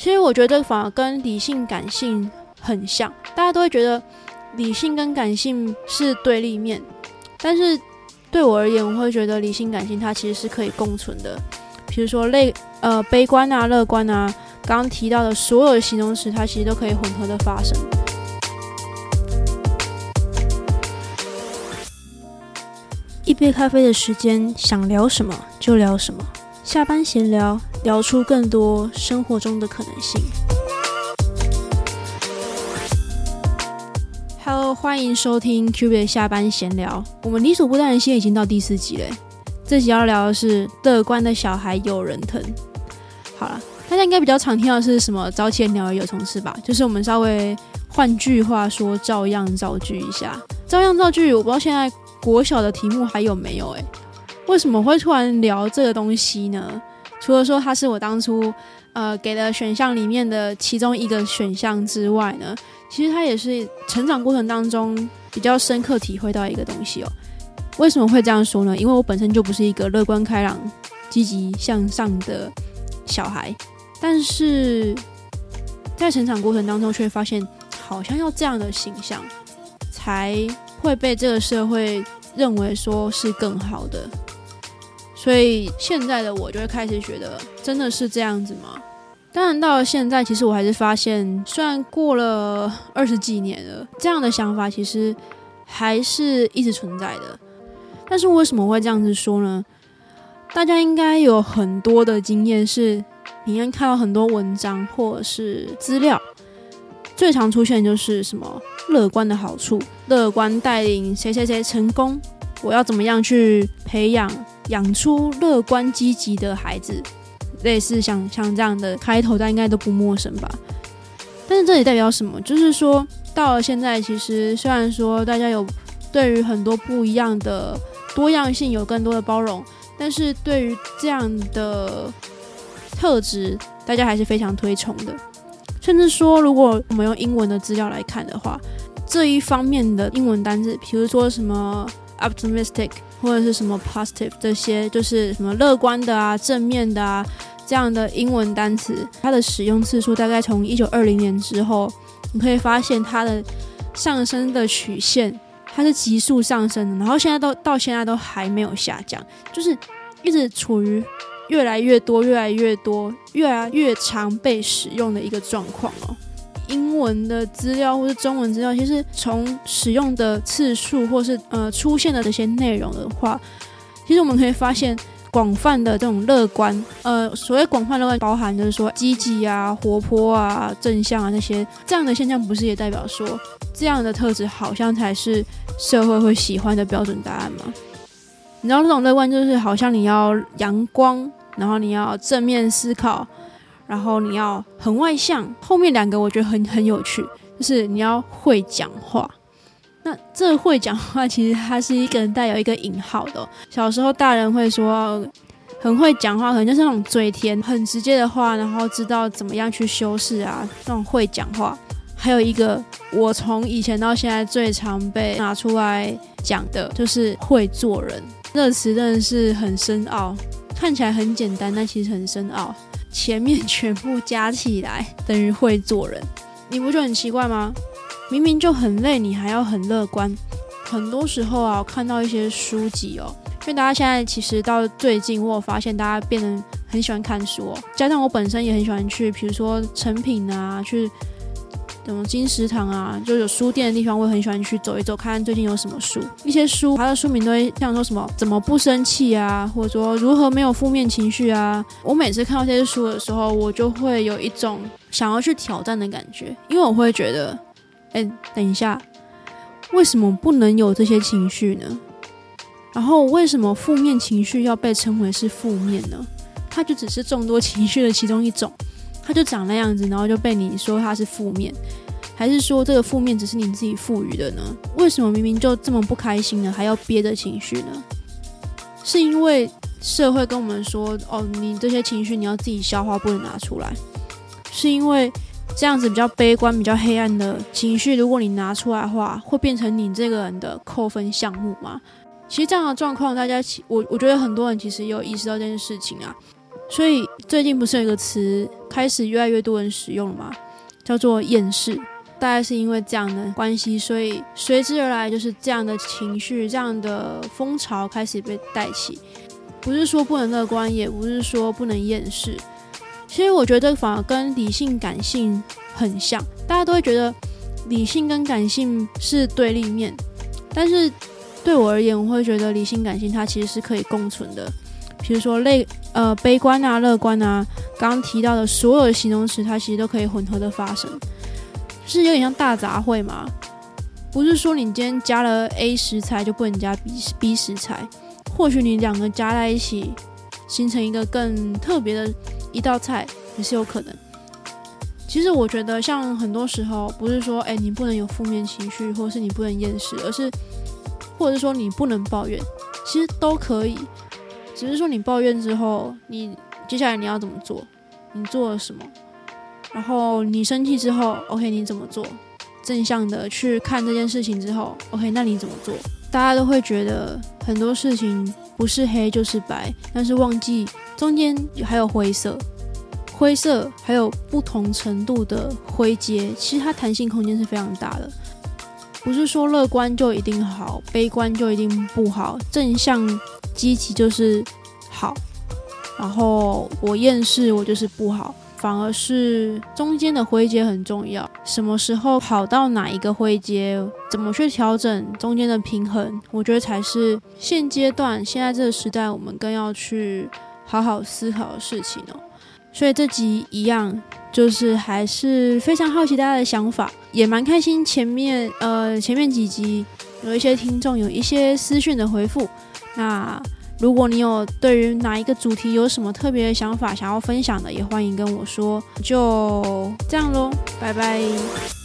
其实我觉得反而跟理性感性很像，大家都会觉得理性跟感性是对立面，但是对我而言，我会觉得理性感性它其实是可以共存的。比如说类呃悲观啊、乐观啊，刚刚提到的所有的形容词，它其实都可以混合的发生。一杯咖啡的时间，想聊什么就聊什么。下班闲聊，聊出更多生活中的可能性。Hello，欢迎收听 Q B 的下班闲聊。我们理所不当的现在已经到第四集了。这集要聊的是乐观的小孩有人疼。好了，大家应该比较常听到是什么“早起的鸟儿有虫吃”吧？就是我们稍微换句话说，照样造句一下。照样造句，我不知道现在。国小的题目还有没有？诶，为什么会突然聊这个东西呢？除了说它是我当初呃给的选项里面的其中一个选项之外呢，其实它也是成长过程当中比较深刻体会到一个东西哦。为什么会这样说呢？因为我本身就不是一个乐观开朗、积极向上的小孩，但是在成长过程当中却发现，好像要这样的形象才。会被这个社会认为说是更好的，所以现在的我就会开始觉得，真的是这样子吗？当然，到了现在，其实我还是发现，虽然过了二十几年了，这样的想法其实还是一直存在的。但是为什么会这样子说呢？大家应该有很多的经验，是你应该看到很多文章或者是资料。最常出现就是什么乐观的好处，乐观带领谁谁谁成功，我要怎么样去培养养出乐观积极的孩子，类似像像这样的开头，大家应该都不陌生吧？但是这里代表什么？就是说到了现在，其实虽然说大家有对于很多不一样的多样性有更多的包容，但是对于这样的特质，大家还是非常推崇的。甚至说，如果我们用英文的资料来看的话，这一方面的英文单字，比如说什么 optimistic 或者是什么 positive 这些，就是什么乐观的啊、正面的啊这样的英文单词，它的使用次数大概从一九二零年之后，你可以发现它的上升的曲线，它是急速上升的，然后现在都到现在都还没有下降，就是一直处于。越来越多，越来越多，越来越常被使用的一个状况哦。英文的资料或是中文资料，其实从使用的次数或是呃出现的这些内容的话，其实我们可以发现，广泛的这种乐观，呃，所谓广泛乐观，包含就是说积极啊、活泼啊、正向啊那些这样的现象，不是也代表说这样的特质好像才是社会会喜欢的标准答案吗？你知道，这种乐观就是好像你要阳光。然后你要正面思考，然后你要很外向。后面两个我觉得很很有趣，就是你要会讲话。那这会讲话其实它是一个人带有一个引号的。小时候大人会说很会讲话，可能就是那种嘴甜、很直接的话，然后知道怎么样去修饰啊，那种会讲话。还有一个我从以前到现在最常被拿出来讲的就是会做人。这个词真的是很深奥。看起来很简单，但其实很深奥。前面全部加起来等于会做人，你不觉得很奇怪吗？明明就很累，你还要很乐观。很多时候啊，我看到一些书籍哦，因为大家现在其实到最近，我有发现大家变得很喜欢看书哦。加上我本身也很喜欢去，比如说成品啊，去。什么金石堂啊，就有书店的地方，我也很喜欢去走一走，看看最近有什么书。一些书，它的书名都会像说什么“怎么不生气啊”，或者说“如何没有负面情绪啊”。我每次看到这些书的时候，我就会有一种想要去挑战的感觉，因为我会觉得，哎，等一下，为什么不能有这些情绪呢？然后为什么负面情绪要被称为是负面呢？它就只是众多情绪的其中一种。他就长那样子，然后就被你说他是负面，还是说这个负面只是你自己赋予的呢？为什么明明就这么不开心呢，还要憋着情绪呢？是因为社会跟我们说，哦，你这些情绪你要自己消化，不能拿出来。是因为这样子比较悲观、比较黑暗的情绪，如果你拿出来的话，会变成你这个人的扣分项目吗？其实这样的状况，大家，我我觉得很多人其实也有意识到这件事情啊。所以最近不是有一个词开始越来越多人使用了吗？叫做厌世。大概是因为这样的关系，所以随之而来就是这样的情绪、这样的风潮开始被带起。不是说不能乐观，也不是说不能厌世。其实我觉得反而跟理性、感性很像。大家都会觉得理性跟感性是对立面，但是对我而言，我会觉得理性、感性它其实是可以共存的。比如说类呃悲观啊、乐观啊，刚刚提到的所有形容词，它其实都可以混合的发生。是有点像大杂烩嘛？不是说你今天加了 A 食材就不能加 B B 食材，或许你两个加在一起形成一个更特别的一道菜也是有可能。其实我觉得，像很多时候不是说哎你不能有负面情绪，或是你不能厌食，而是或者是说你不能抱怨，其实都可以。只是说你抱怨之后，你接下来你要怎么做？你做了什么？然后你生气之后，OK，你怎么做？正向的去看这件事情之后，OK，那你怎么做？大家都会觉得很多事情不是黑就是白，但是忘记中间还有灰色，灰色还有不同程度的灰阶，其实它弹性空间是非常大的。不是说乐观就一定好，悲观就一定不好，正向积极就是好，然后我厌世我就是不好。反而是中间的灰阶很重要，什么时候跑到哪一个灰阶，怎么去调整中间的平衡，我觉得才是现阶段现在这个时代我们更要去好好思考的事情哦。所以这集一样，就是还是非常好奇大家的想法，也蛮开心。前面呃前面几集有一些听众有一些私讯的回复，那。如果你有对于哪一个主题有什么特别的想法想要分享的，也欢迎跟我说。就这样喽，拜拜。